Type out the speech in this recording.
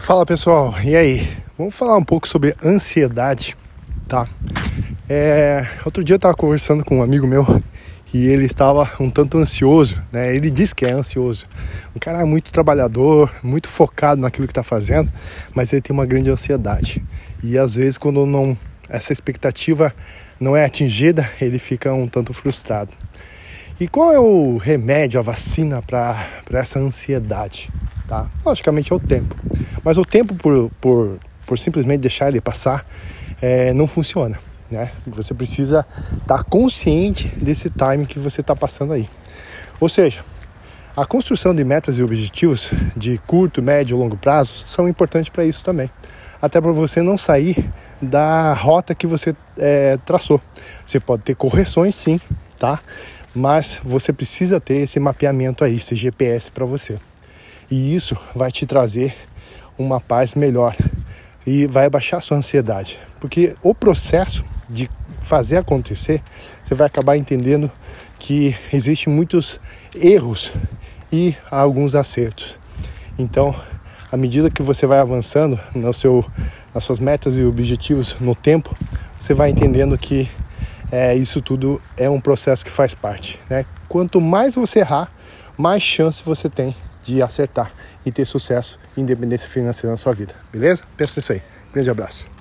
Fala pessoal, e aí? Vamos falar um pouco sobre ansiedade, tá? É, outro dia eu estava conversando com um amigo meu e ele estava um tanto ansioso, né? Ele diz que é ansioso. Um cara muito trabalhador, muito focado naquilo que está fazendo, mas ele tem uma grande ansiedade. E às vezes quando não essa expectativa não é atingida, ele fica um tanto frustrado. E qual é o remédio, a vacina para essa ansiedade? Tá? Logicamente é o tempo. Mas o tempo, por, por, por simplesmente deixar ele passar, é, não funciona. Né? Você precisa estar tá consciente desse time que você está passando aí. Ou seja, a construção de metas e objetivos de curto, médio e longo prazo são importantes para isso também. Até para você não sair da rota que você é, traçou. Você pode ter correções, sim, tá? Mas você precisa ter esse mapeamento aí, esse GPS para você. E isso vai te trazer uma paz melhor e vai abaixar a sua ansiedade. Porque o processo de fazer acontecer, você vai acabar entendendo que existem muitos erros e alguns acertos. Então, à medida que você vai avançando no seu, nas suas metas e objetivos no tempo, você vai entendendo que é, isso tudo é um processo que faz parte. Né? Quanto mais você errar, mais chance você tem de acertar e ter sucesso e independência financeira na sua vida. Beleza? Pensa nisso aí. Grande abraço.